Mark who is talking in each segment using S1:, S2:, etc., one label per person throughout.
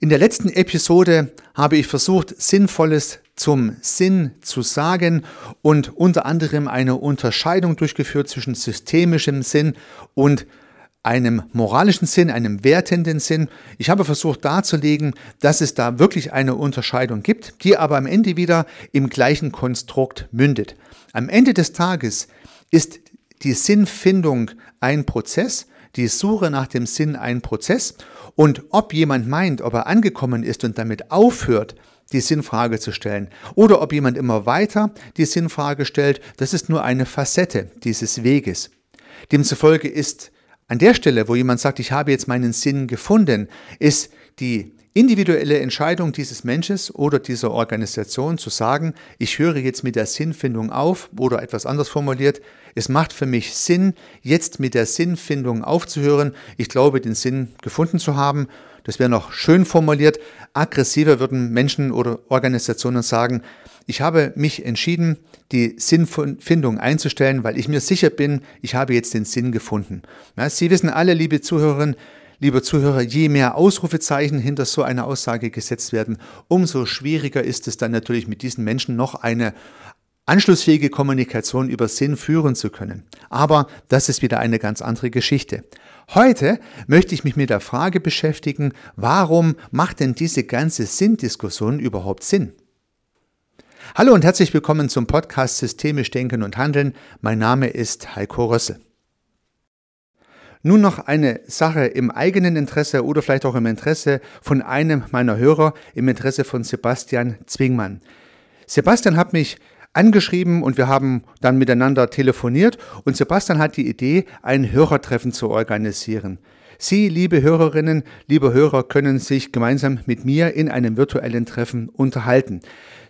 S1: In der letzten Episode habe ich versucht, Sinnvolles zum Sinn zu sagen und unter anderem eine Unterscheidung durchgeführt zwischen systemischem Sinn und einem moralischen Sinn, einem wertenden Sinn. Ich habe versucht darzulegen, dass es da wirklich eine Unterscheidung gibt, die aber am Ende wieder im gleichen Konstrukt mündet. Am Ende des Tages ist die Sinnfindung ein Prozess, die Suche nach dem Sinn ein Prozess und ob jemand meint, ob er angekommen ist und damit aufhört, die Sinnfrage zu stellen, oder ob jemand immer weiter die Sinnfrage stellt, das ist nur eine Facette dieses Weges. Demzufolge ist an der Stelle, wo jemand sagt, ich habe jetzt meinen Sinn gefunden, ist die individuelle Entscheidung dieses Menschen oder dieser Organisation zu sagen, ich höre jetzt mit der Sinnfindung auf oder etwas anders formuliert, es macht für mich Sinn, jetzt mit der Sinnfindung aufzuhören. Ich glaube, den Sinn gefunden zu haben. Das wäre noch schön formuliert. Aggressiver würden Menschen oder Organisationen sagen, ich habe mich entschieden, die Sinnfindung einzustellen, weil ich mir sicher bin, ich habe jetzt den Sinn gefunden. Ja, Sie wissen alle, liebe Zuhörerinnen, Lieber Zuhörer, je mehr Ausrufezeichen hinter so einer Aussage gesetzt werden, umso schwieriger ist es dann natürlich mit diesen Menschen noch eine anschlussfähige Kommunikation über Sinn führen zu können. Aber das ist wieder eine ganz andere Geschichte. Heute möchte ich mich mit der Frage beschäftigen, warum macht denn diese ganze Sinndiskussion überhaupt Sinn? Hallo und herzlich willkommen zum Podcast Systemisch Denken und Handeln. Mein Name ist Heiko Rössel. Nun noch eine Sache im eigenen Interesse oder vielleicht auch im Interesse von einem meiner Hörer, im Interesse von Sebastian Zwingmann. Sebastian hat mich angeschrieben und wir haben dann miteinander telefoniert und Sebastian hat die Idee, ein Hörertreffen zu organisieren. Sie, liebe Hörerinnen, liebe Hörer, können sich gemeinsam mit mir in einem virtuellen Treffen unterhalten.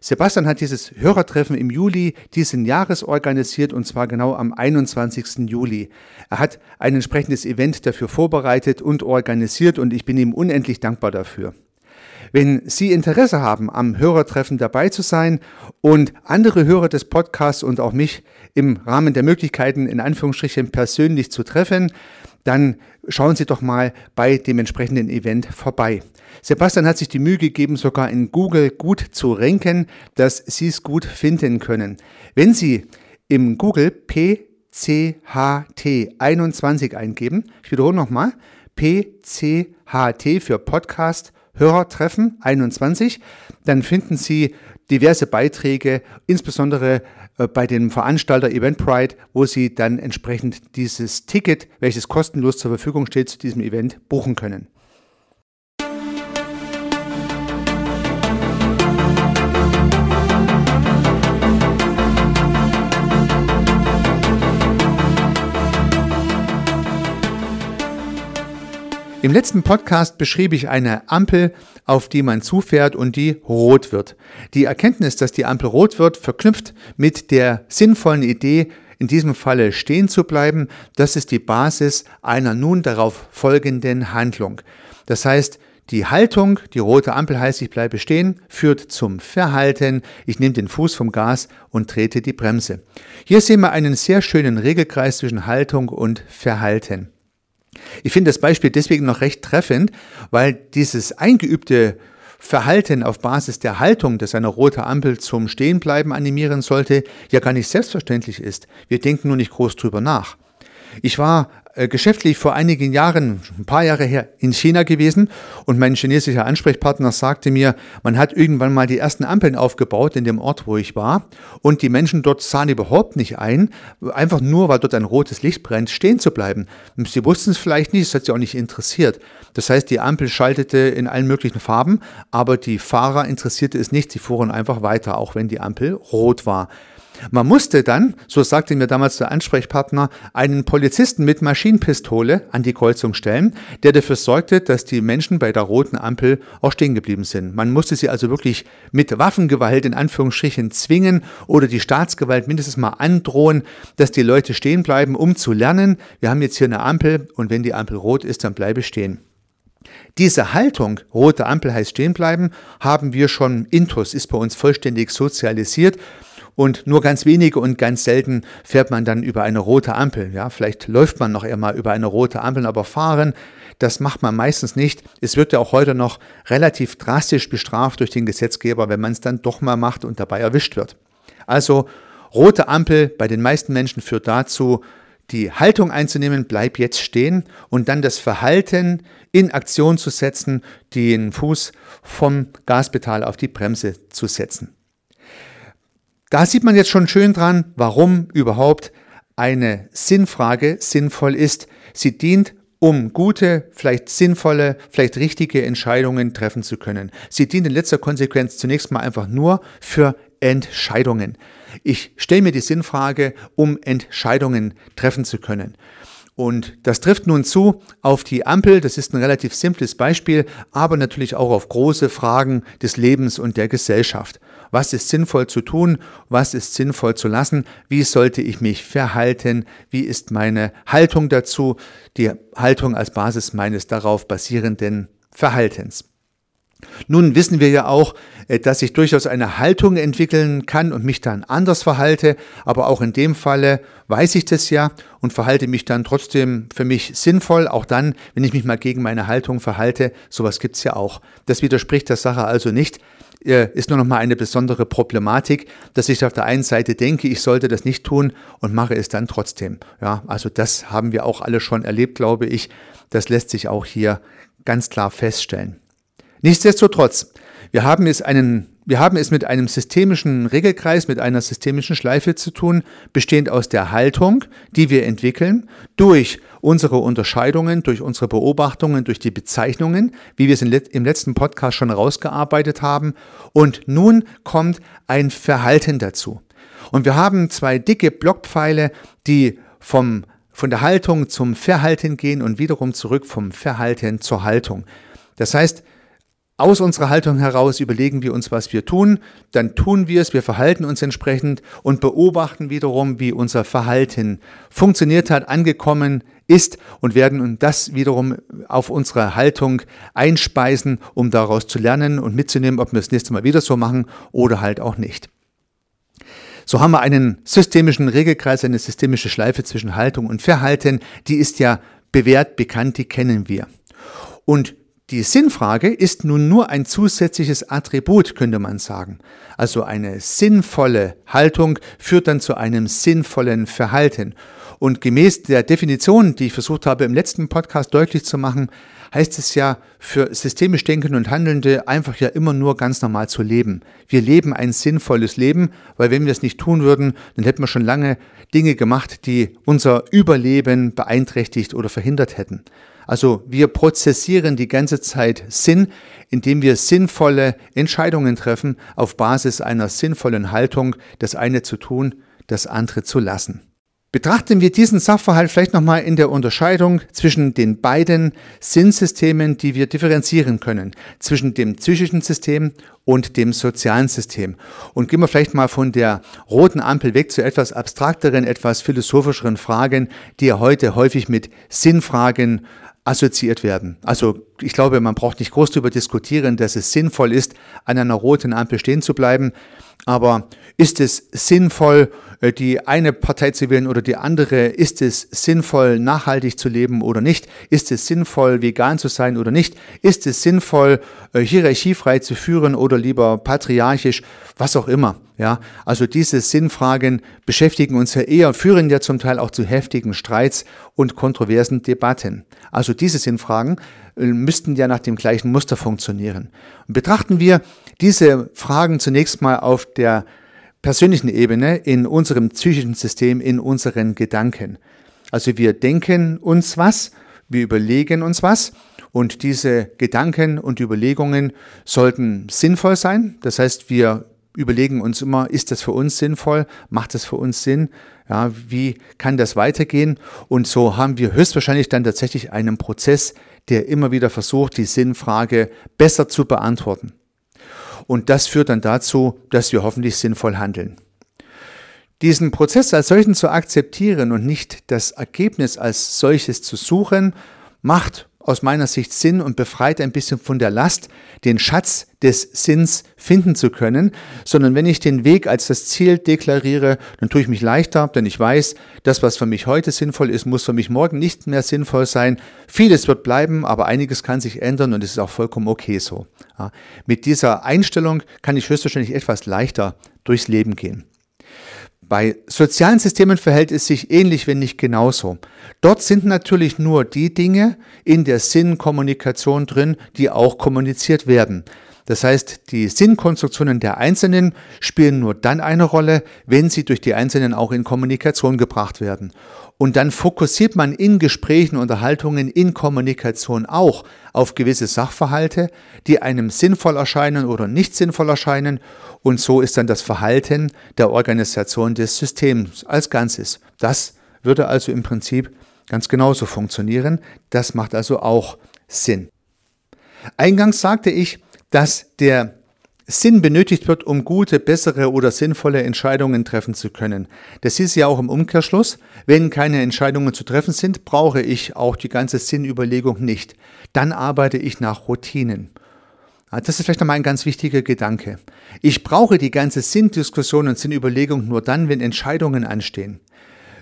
S1: Sebastian hat dieses Hörertreffen im Juli diesen Jahres organisiert und zwar genau am 21. Juli. Er hat ein entsprechendes Event dafür vorbereitet und organisiert und ich bin ihm unendlich dankbar dafür. Wenn Sie Interesse haben, am Hörertreffen dabei zu sein und andere Hörer des Podcasts und auch mich im Rahmen der Möglichkeiten in Anführungsstrichen persönlich zu treffen, dann schauen Sie doch mal bei dem entsprechenden Event vorbei. Sebastian hat sich die Mühe gegeben, sogar in Google gut zu ranken, dass Sie es gut finden können. Wenn Sie im Google PCHT21 eingeben, ich wiederhole nochmal, PCHT für Podcast Hörertreffen 21, dann finden Sie diverse Beiträge, insbesondere äh, bei dem Veranstalter Eventbrite, wo Sie dann entsprechend dieses Ticket, welches kostenlos zur Verfügung steht, zu diesem Event buchen können. Im letzten Podcast beschrieb ich eine Ampel, auf die man zufährt und die rot wird. Die Erkenntnis, dass die Ampel rot wird, verknüpft mit der sinnvollen Idee, in diesem Falle stehen zu bleiben, das ist die Basis einer nun darauf folgenden Handlung. Das heißt, die Haltung, die rote Ampel heißt, ich bleibe stehen, führt zum Verhalten. Ich nehme den Fuß vom Gas und trete die Bremse. Hier sehen wir einen sehr schönen Regelkreis zwischen Haltung und Verhalten. Ich finde das Beispiel deswegen noch recht treffend, weil dieses eingeübte Verhalten auf Basis der Haltung, das eine rote Ampel zum Stehenbleiben animieren sollte, ja gar nicht selbstverständlich ist. Wir denken nur nicht groß drüber nach. Ich war äh, geschäftlich vor einigen Jahren, ein paar Jahre her, in China gewesen und mein chinesischer Ansprechpartner sagte mir, man hat irgendwann mal die ersten Ampeln aufgebaut in dem Ort, wo ich war und die Menschen dort sahen überhaupt nicht ein, einfach nur, weil dort ein rotes Licht brennt, stehen zu bleiben. Sie wussten es vielleicht nicht, es hat sie auch nicht interessiert. Das heißt, die Ampel schaltete in allen möglichen Farben, aber die Fahrer interessierte es nicht, sie fuhren einfach weiter, auch wenn die Ampel rot war. Man musste dann, so sagte mir damals der Ansprechpartner, einen Polizisten mit Maschinenpistole an die Kreuzung stellen, der dafür sorgte, dass die Menschen bei der roten Ampel auch stehen geblieben sind. Man musste sie also wirklich mit Waffengewalt in Anführungsstrichen zwingen oder die Staatsgewalt mindestens mal androhen, dass die Leute stehen bleiben, um zu lernen, wir haben jetzt hier eine Ampel und wenn die Ampel rot ist, dann bleibe stehen. Diese Haltung, rote Ampel heißt stehen bleiben, haben wir schon intus, ist bei uns vollständig sozialisiert und nur ganz wenige und ganz selten fährt man dann über eine rote Ampel. Ja, vielleicht läuft man noch eher mal über eine rote Ampel, aber fahren, Das macht man meistens nicht. Es wird ja auch heute noch relativ drastisch bestraft durch den Gesetzgeber, wenn man es dann doch mal macht und dabei erwischt wird. Also rote Ampel bei den meisten Menschen führt dazu, die Haltung einzunehmen, bleib jetzt stehen und dann das Verhalten in Aktion zu setzen, den Fuß vom Gaspedal auf die Bremse zu setzen. Da sieht man jetzt schon schön dran, warum überhaupt eine Sinnfrage sinnvoll ist. Sie dient, um gute, vielleicht sinnvolle, vielleicht richtige Entscheidungen treffen zu können. Sie dient in letzter Konsequenz zunächst mal einfach nur für Entscheidungen. Ich stelle mir die Sinnfrage, um Entscheidungen treffen zu können. Und das trifft nun zu auf die Ampel. Das ist ein relativ simples Beispiel, aber natürlich auch auf große Fragen des Lebens und der Gesellschaft. Was ist sinnvoll zu tun? Was ist sinnvoll zu lassen? Wie sollte ich mich verhalten? Wie ist meine Haltung dazu? Die Haltung als Basis meines darauf basierenden Verhaltens. Nun wissen wir ja auch, äh, dass ich durchaus eine Haltung entwickeln kann und mich dann anders verhalte, aber auch in dem Falle weiß ich das ja und verhalte mich dann trotzdem für mich sinnvoll, auch dann, wenn ich mich mal gegen meine Haltung verhalte. Sowas gibt's ja auch. Das widerspricht der Sache also nicht. Äh, ist nur noch mal eine besondere Problematik, dass ich auf der einen Seite denke, ich sollte das nicht tun und mache es dann trotzdem. Ja, also das haben wir auch alle schon erlebt, glaube ich. Das lässt sich auch hier ganz klar feststellen. Nichtsdestotrotz, wir haben es einen wir haben es mit einem systemischen Regelkreis, mit einer systemischen Schleife zu tun, bestehend aus der Haltung, die wir entwickeln, durch unsere Unterscheidungen, durch unsere Beobachtungen, durch die Bezeichnungen, wie wir es im letzten Podcast schon herausgearbeitet haben. Und nun kommt ein Verhalten dazu. Und wir haben zwei dicke Blockpfeile, die vom, von der Haltung zum Verhalten gehen und wiederum zurück vom Verhalten zur Haltung. Das heißt, aus unserer Haltung heraus überlegen wir uns, was wir tun, dann tun wir es, wir verhalten uns entsprechend und beobachten wiederum, wie unser Verhalten funktioniert hat, angekommen ist und werden das wiederum auf unsere Haltung einspeisen, um daraus zu lernen und mitzunehmen, ob wir das nächste Mal wieder so machen oder halt auch nicht. So haben wir einen systemischen Regelkreis, eine systemische Schleife zwischen Haltung und Verhalten, die ist ja bewährt, bekannt, die kennen wir. Und die Sinnfrage ist nun nur ein zusätzliches Attribut, könnte man sagen. Also eine sinnvolle Haltung führt dann zu einem sinnvollen Verhalten. Und gemäß der Definition, die ich versucht habe im letzten Podcast deutlich zu machen, heißt es ja für systemisch Denkende und Handelnde einfach ja immer nur ganz normal zu leben. Wir leben ein sinnvolles Leben, weil wenn wir es nicht tun würden, dann hätten wir schon lange Dinge gemacht, die unser Überleben beeinträchtigt oder verhindert hätten. Also wir prozessieren die ganze Zeit Sinn, indem wir sinnvolle Entscheidungen treffen auf Basis einer sinnvollen Haltung, das eine zu tun, das andere zu lassen. Betrachten wir diesen Sachverhalt vielleicht nochmal in der Unterscheidung zwischen den beiden Sinnsystemen, die wir differenzieren können, zwischen dem psychischen System und dem sozialen System. Und gehen wir vielleicht mal von der roten Ampel weg zu etwas abstrakteren, etwas philosophischeren Fragen, die ja heute häufig mit Sinnfragen assoziiert werden. Also ich glaube, man braucht nicht groß darüber diskutieren, dass es sinnvoll ist, an einer roten Ampel stehen zu bleiben. Aber ist es sinnvoll, äh, die eine Partei zu wählen oder die andere? Ist es sinnvoll, nachhaltig zu leben oder nicht? Ist es sinnvoll, vegan zu sein oder nicht? Ist es sinnvoll, äh, hierarchiefrei zu führen oder lieber patriarchisch? Was auch immer. Ja, also diese Sinnfragen beschäftigen uns ja eher, führen ja zum Teil auch zu heftigen Streits und kontroversen Debatten. Also diese Sinnfragen müssten ja nach dem gleichen Muster funktionieren. Und betrachten wir diese Fragen zunächst mal auf der persönlichen Ebene, in unserem psychischen System, in unseren Gedanken. Also wir denken uns was, wir überlegen uns was und diese Gedanken und Überlegungen sollten sinnvoll sein. Das heißt, wir überlegen uns immer, ist das für uns sinnvoll? Macht das für uns Sinn? Ja, wie kann das weitergehen? Und so haben wir höchstwahrscheinlich dann tatsächlich einen Prozess, der immer wieder versucht, die Sinnfrage besser zu beantworten. Und das führt dann dazu, dass wir hoffentlich sinnvoll handeln. Diesen Prozess als solchen zu akzeptieren und nicht das Ergebnis als solches zu suchen, macht aus meiner Sicht Sinn und befreit ein bisschen von der Last, den Schatz des Sinns finden zu können, sondern wenn ich den Weg als das Ziel deklariere, dann tue ich mich leichter, denn ich weiß, das, was für mich heute sinnvoll ist, muss für mich morgen nicht mehr sinnvoll sein. Vieles wird bleiben, aber einiges kann sich ändern und es ist auch vollkommen okay so. Ja, mit dieser Einstellung kann ich höchstwahrscheinlich etwas leichter durchs Leben gehen. Bei sozialen Systemen verhält es sich ähnlich, wenn nicht genauso. Dort sind natürlich nur die Dinge in der Sinnkommunikation drin, die auch kommuniziert werden. Das heißt, die Sinnkonstruktionen der Einzelnen spielen nur dann eine Rolle, wenn sie durch die Einzelnen auch in Kommunikation gebracht werden. Und dann fokussiert man in Gesprächen, Unterhaltungen, in Kommunikation auch auf gewisse Sachverhalte, die einem sinnvoll erscheinen oder nicht sinnvoll erscheinen. Und so ist dann das Verhalten der Organisation des Systems als Ganzes. Das würde also im Prinzip ganz genauso funktionieren. Das macht also auch Sinn. Eingangs sagte ich, dass der Sinn benötigt wird, um gute, bessere oder sinnvolle Entscheidungen treffen zu können. Das ist ja auch im Umkehrschluss. Wenn keine Entscheidungen zu treffen sind, brauche ich auch die ganze Sinnüberlegung nicht. Dann arbeite ich nach Routinen. Das ist vielleicht nochmal ein ganz wichtiger Gedanke. Ich brauche die ganze Sinndiskussion und Sinnüberlegung nur dann, wenn Entscheidungen anstehen.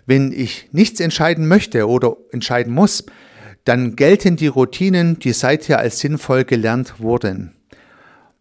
S1: Wenn ich nichts entscheiden möchte oder entscheiden muss, dann gelten die Routinen, die seither als sinnvoll gelernt wurden.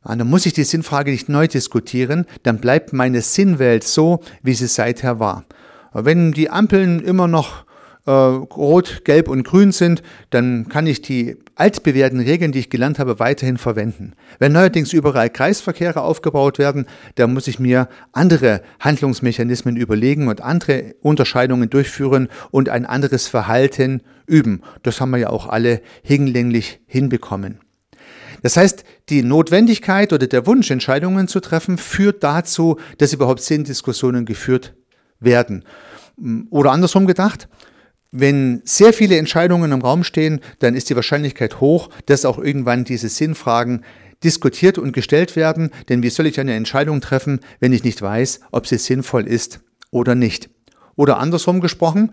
S1: Und dann muss ich die Sinnfrage nicht neu diskutieren, dann bleibt meine Sinnwelt so, wie sie seither war. Wenn die Ampeln immer noch äh, rot, gelb und grün sind, dann kann ich die altbewährten Regeln, die ich gelernt habe, weiterhin verwenden. Wenn neuerdings überall Kreisverkehre aufgebaut werden, dann muss ich mir andere Handlungsmechanismen überlegen und andere Unterscheidungen durchführen und ein anderes Verhalten üben. Das haben wir ja auch alle hinlänglich hinbekommen. Das heißt, die Notwendigkeit oder der Wunsch, Entscheidungen zu treffen, führt dazu, dass überhaupt Sinndiskussionen geführt werden. Oder andersrum gedacht, wenn sehr viele Entscheidungen im Raum stehen, dann ist die Wahrscheinlichkeit hoch, dass auch irgendwann diese Sinnfragen diskutiert und gestellt werden. Denn wie soll ich eine Entscheidung treffen, wenn ich nicht weiß, ob sie sinnvoll ist oder nicht? Oder andersrum gesprochen,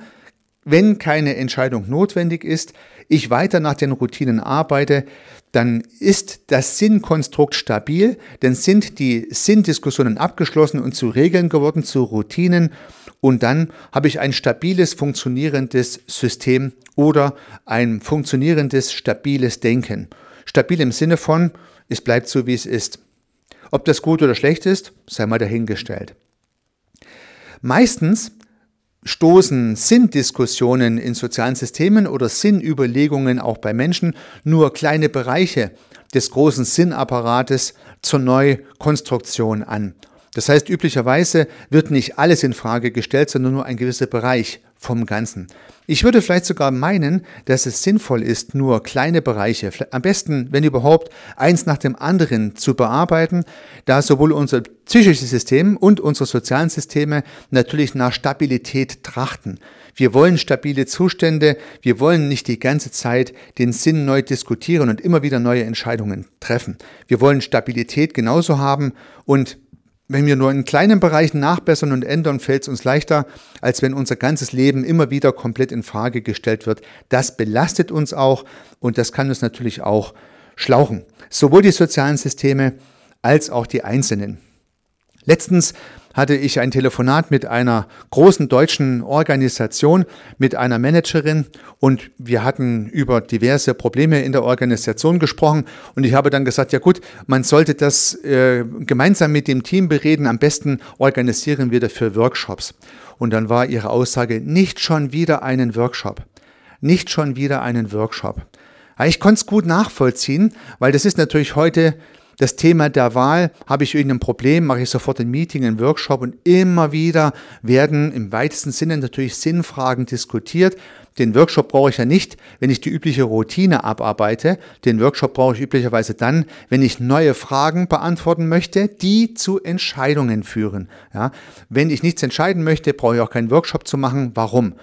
S1: wenn keine Entscheidung notwendig ist, ich weiter nach den Routinen arbeite, dann ist das Sinnkonstrukt stabil, dann sind die Sinndiskussionen abgeschlossen und zu Regeln geworden, zu Routinen und dann habe ich ein stabiles, funktionierendes System oder ein funktionierendes, stabiles Denken. Stabil im Sinne von, es bleibt so, wie es ist. Ob das gut oder schlecht ist, sei mal dahingestellt. Meistens stoßen Sinndiskussionen in sozialen Systemen oder Sinnüberlegungen auch bei Menschen nur kleine Bereiche des großen Sinnapparates zur Neukonstruktion an. Das heißt, üblicherweise wird nicht alles in Frage gestellt, sondern nur ein gewisser Bereich vom Ganzen. Ich würde vielleicht sogar meinen, dass es sinnvoll ist, nur kleine Bereiche, am besten, wenn überhaupt, eins nach dem anderen zu bearbeiten, da sowohl unser psychisches System und unsere sozialen Systeme natürlich nach Stabilität trachten. Wir wollen stabile Zustände, wir wollen nicht die ganze Zeit den Sinn neu diskutieren und immer wieder neue Entscheidungen treffen. Wir wollen Stabilität genauso haben und wenn wir nur in kleinen Bereichen nachbessern und ändern, fällt es uns leichter, als wenn unser ganzes Leben immer wieder komplett in Frage gestellt wird. Das belastet uns auch und das kann uns natürlich auch schlauchen. Sowohl die sozialen Systeme als auch die Einzelnen. Letztens hatte ich ein Telefonat mit einer großen deutschen Organisation, mit einer Managerin und wir hatten über diverse Probleme in der Organisation gesprochen und ich habe dann gesagt, ja gut, man sollte das äh, gemeinsam mit dem Team bereden, am besten organisieren wir dafür Workshops. Und dann war ihre Aussage, nicht schon wieder einen Workshop, nicht schon wieder einen Workshop. Ich konnte es gut nachvollziehen, weil das ist natürlich heute das Thema der Wahl, habe ich irgendein Problem, mache ich sofort ein Meeting, einen Workshop und immer wieder werden im weitesten Sinne natürlich Sinnfragen diskutiert. Den Workshop brauche ich ja nicht, wenn ich die übliche Routine abarbeite. Den Workshop brauche ich üblicherweise dann, wenn ich neue Fragen beantworten möchte, die zu Entscheidungen führen. Ja, wenn ich nichts entscheiden möchte, brauche ich auch keinen Workshop zu machen. Warum?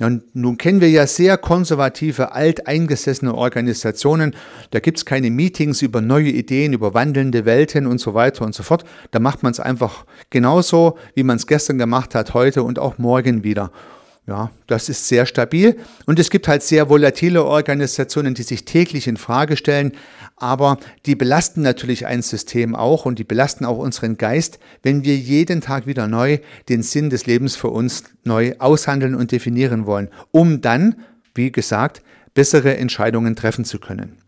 S1: Und nun kennen wir ja sehr konservative, alteingesessene Organisationen. Da gibt es keine Meetings über neue Ideen, über wandelnde Welten und so weiter und so fort. Da macht man es einfach genauso, wie man es gestern gemacht hat, heute und auch morgen wieder. Ja, das ist sehr stabil und es gibt halt sehr volatile Organisationen, die sich täglich in Frage stellen, aber die belasten natürlich ein System auch und die belasten auch unseren Geist, wenn wir jeden Tag wieder neu den Sinn des Lebens für uns neu aushandeln und definieren wollen, um dann, wie gesagt, bessere Entscheidungen treffen zu können.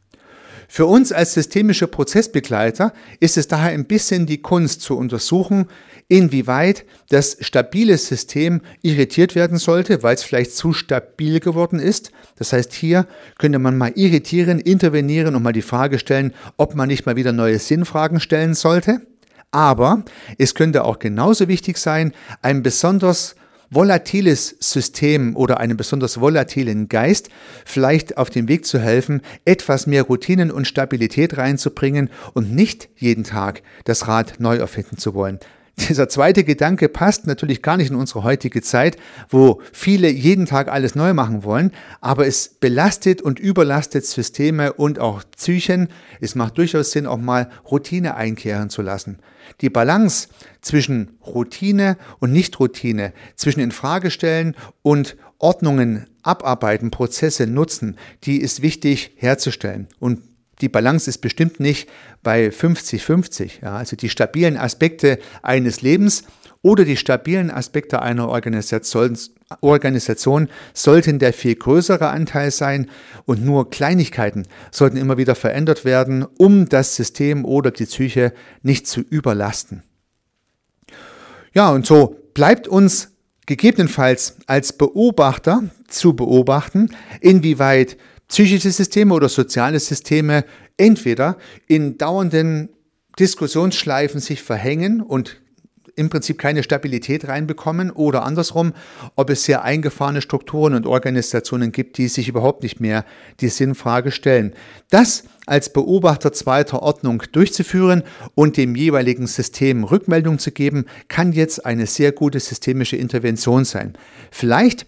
S1: Für uns als systemische Prozessbegleiter ist es daher ein bisschen die Kunst zu untersuchen, inwieweit das stabile System irritiert werden sollte, weil es vielleicht zu stabil geworden ist. Das heißt, hier könnte man mal irritieren, intervenieren und mal die Frage stellen, ob man nicht mal wieder neue Sinnfragen stellen sollte. Aber es könnte auch genauso wichtig sein, ein besonders volatiles System oder einem besonders volatilen Geist vielleicht auf dem Weg zu helfen, etwas mehr Routinen und Stabilität reinzubringen und nicht jeden Tag das Rad neu erfinden zu wollen. Dieser zweite Gedanke passt natürlich gar nicht in unsere heutige Zeit, wo viele jeden Tag alles neu machen wollen, aber es belastet und überlastet Systeme und auch Psychen. Es macht durchaus Sinn, auch mal Routine einkehren zu lassen. Die Balance zwischen Routine und Nicht-Routine, zwischen Infragestellen und Ordnungen abarbeiten, Prozesse nutzen, die ist wichtig herzustellen. Und die Balance ist bestimmt nicht bei 50-50. Ja, also die stabilen Aspekte eines Lebens oder die stabilen Aspekte einer Organisation, Organisation sollten der viel größere Anteil sein und nur Kleinigkeiten sollten immer wieder verändert werden, um das System oder die Psyche nicht zu überlasten. Ja, und so bleibt uns gegebenenfalls als Beobachter zu beobachten, inwieweit psychische Systeme oder soziale Systeme entweder in dauernden Diskussionsschleifen sich verhängen und im Prinzip keine Stabilität reinbekommen oder andersrum, ob es sehr eingefahrene Strukturen und Organisationen gibt, die sich überhaupt nicht mehr die Sinnfrage stellen. Das als Beobachter zweiter Ordnung durchzuführen und dem jeweiligen System Rückmeldung zu geben, kann jetzt eine sehr gute systemische Intervention sein. Vielleicht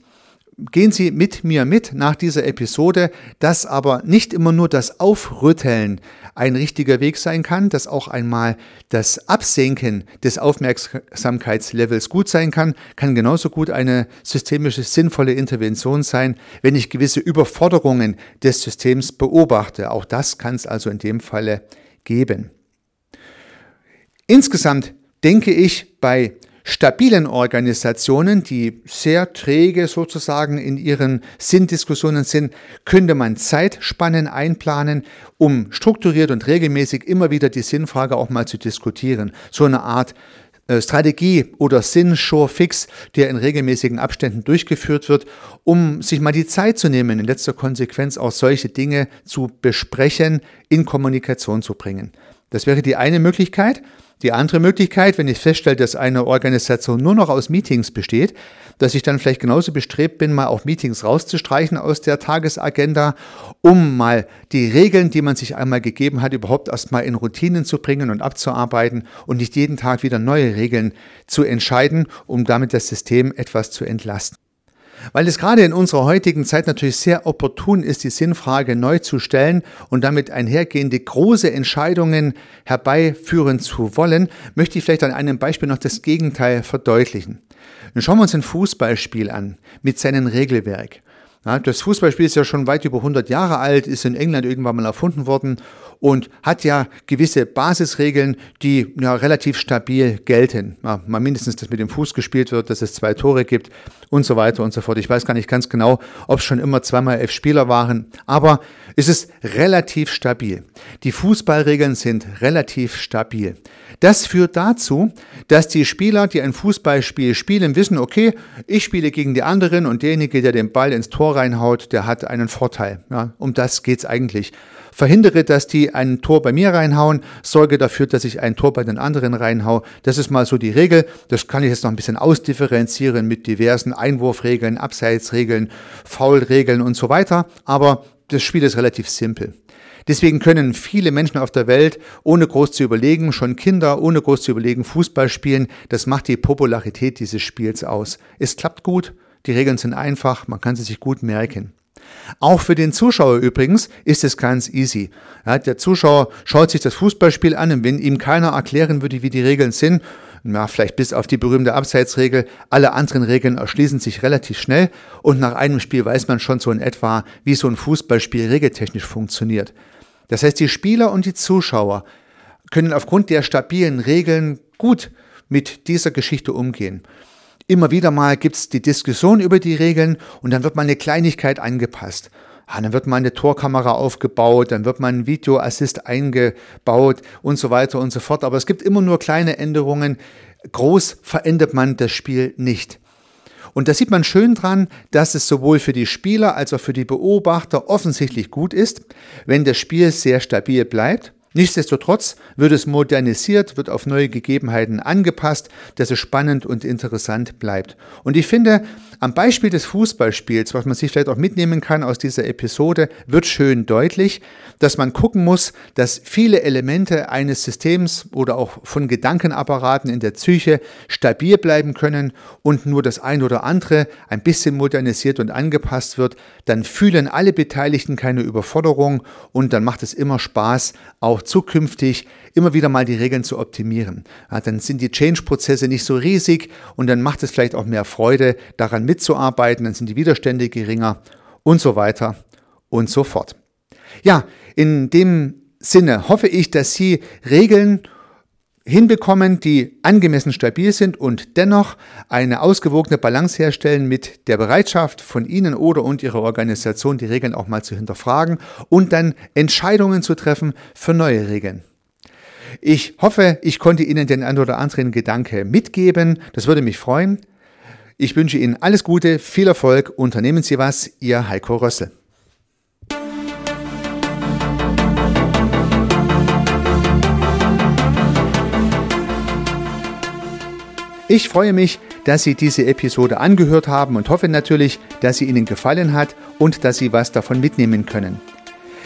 S1: gehen Sie mit mir mit nach dieser Episode, dass aber nicht immer nur das Aufrütteln ein richtiger Weg sein kann, dass auch einmal das Absenken des Aufmerksamkeitslevels gut sein kann, kann genauso gut eine systemische sinnvolle Intervention sein, wenn ich gewisse Überforderungen des Systems beobachte. Auch das kann es also in dem Falle geben. Insgesamt denke ich bei stabilen Organisationen, die sehr träge sozusagen in ihren Sinndiskussionen sind, könnte man Zeitspannen einplanen, um strukturiert und regelmäßig immer wieder die Sinnfrage auch mal zu diskutieren. So eine Art äh, Strategie oder Sinn Sure Fix, der in regelmäßigen Abständen durchgeführt wird, um sich mal die Zeit zu nehmen, in letzter Konsequenz auch solche Dinge zu besprechen, in Kommunikation zu bringen. Das wäre die eine Möglichkeit. Die andere Möglichkeit, wenn ich feststelle, dass eine Organisation nur noch aus Meetings besteht, dass ich dann vielleicht genauso bestrebt bin, mal auch Meetings rauszustreichen aus der Tagesagenda, um mal die Regeln, die man sich einmal gegeben hat, überhaupt erstmal in Routinen zu bringen und abzuarbeiten und nicht jeden Tag wieder neue Regeln zu entscheiden, um damit das System etwas zu entlasten. Weil es gerade in unserer heutigen Zeit natürlich sehr opportun ist, die Sinnfrage neu zu stellen und damit einhergehende große Entscheidungen herbeiführen zu wollen, möchte ich vielleicht an einem Beispiel noch das Gegenteil verdeutlichen. Schauen wir uns ein Fußballspiel an mit seinem Regelwerk. Das Fußballspiel ist ja schon weit über 100 Jahre alt, ist in England irgendwann mal erfunden worden und hat ja gewisse Basisregeln, die ja relativ stabil gelten. Ja, mal mindestens, dass mit dem Fuß gespielt wird, dass es zwei Tore gibt und so weiter und so fort. Ich weiß gar nicht ganz genau, ob es schon immer zweimal elf Spieler waren, aber es ist relativ stabil. Die Fußballregeln sind relativ stabil. Das führt dazu, dass die Spieler, die ein Fußballspiel spielen, wissen, okay, ich spiele gegen die anderen und derjenige, der den Ball ins Tor reinhaut, der hat einen Vorteil. Ja, um das geht's eigentlich. Verhindere, dass die ein Tor bei mir reinhauen, sorge dafür, dass ich ein Tor bei den anderen reinhau. Das ist mal so die Regel. Das kann ich jetzt noch ein bisschen ausdifferenzieren mit diversen Einwurfregeln, Abseitsregeln, Foulregeln und so weiter. Aber das Spiel ist relativ simpel. Deswegen können viele Menschen auf der Welt, ohne groß zu überlegen, schon Kinder, ohne groß zu überlegen, Fußball spielen. Das macht die Popularität dieses Spiels aus. Es klappt gut, die Regeln sind einfach, man kann sie sich gut merken. Auch für den Zuschauer übrigens ist es ganz easy. Ja, der Zuschauer schaut sich das Fußballspiel an und wenn ihm keiner erklären würde, wie die Regeln sind, na, vielleicht bis auf die berühmte Abseitsregel. Alle anderen Regeln erschließen sich relativ schnell und nach einem Spiel weiß man schon so in etwa, wie so ein Fußballspiel regeltechnisch funktioniert. Das heißt, die Spieler und die Zuschauer können aufgrund der stabilen Regeln gut mit dieser Geschichte umgehen. Immer wieder mal gibt es die Diskussion über die Regeln und dann wird mal eine Kleinigkeit angepasst. Ah, dann wird mal eine Torkamera aufgebaut, dann wird mal ein Videoassist eingebaut und so weiter und so fort. Aber es gibt immer nur kleine Änderungen. Groß verändert man das Spiel nicht. Und da sieht man schön dran, dass es sowohl für die Spieler als auch für die Beobachter offensichtlich gut ist, wenn das Spiel sehr stabil bleibt Nichtsdestotrotz wird es modernisiert, wird auf neue Gegebenheiten angepasst, dass es spannend und interessant bleibt. Und ich finde, am Beispiel des Fußballspiels, was man sich vielleicht auch mitnehmen kann aus dieser Episode, wird schön deutlich, dass man gucken muss, dass viele Elemente eines Systems oder auch von Gedankenapparaten in der Psyche stabil bleiben können und nur das ein oder andere ein bisschen modernisiert und angepasst wird, dann fühlen alle Beteiligten keine Überforderung und dann macht es immer Spaß, auch zukünftig immer wieder mal die Regeln zu optimieren. Ja, dann sind die Change-Prozesse nicht so riesig und dann macht es vielleicht auch mehr Freude, daran mitzuarbeiten, dann sind die Widerstände geringer und so weiter und so fort. Ja, in dem Sinne hoffe ich, dass Sie Regeln hinbekommen, die angemessen stabil sind und dennoch eine ausgewogene Balance herstellen mit der Bereitschaft von Ihnen oder und Ihrer Organisation, die Regeln auch mal zu hinterfragen und dann Entscheidungen zu treffen für neue Regeln. Ich hoffe, ich konnte Ihnen den ein oder anderen Gedanke mitgeben. Das würde mich freuen. Ich wünsche Ihnen alles Gute, viel Erfolg, unternehmen Sie was, Ihr Heiko Rössel. Ich freue mich, dass Sie diese Episode angehört haben und hoffe natürlich, dass sie Ihnen gefallen hat und dass Sie was davon mitnehmen können.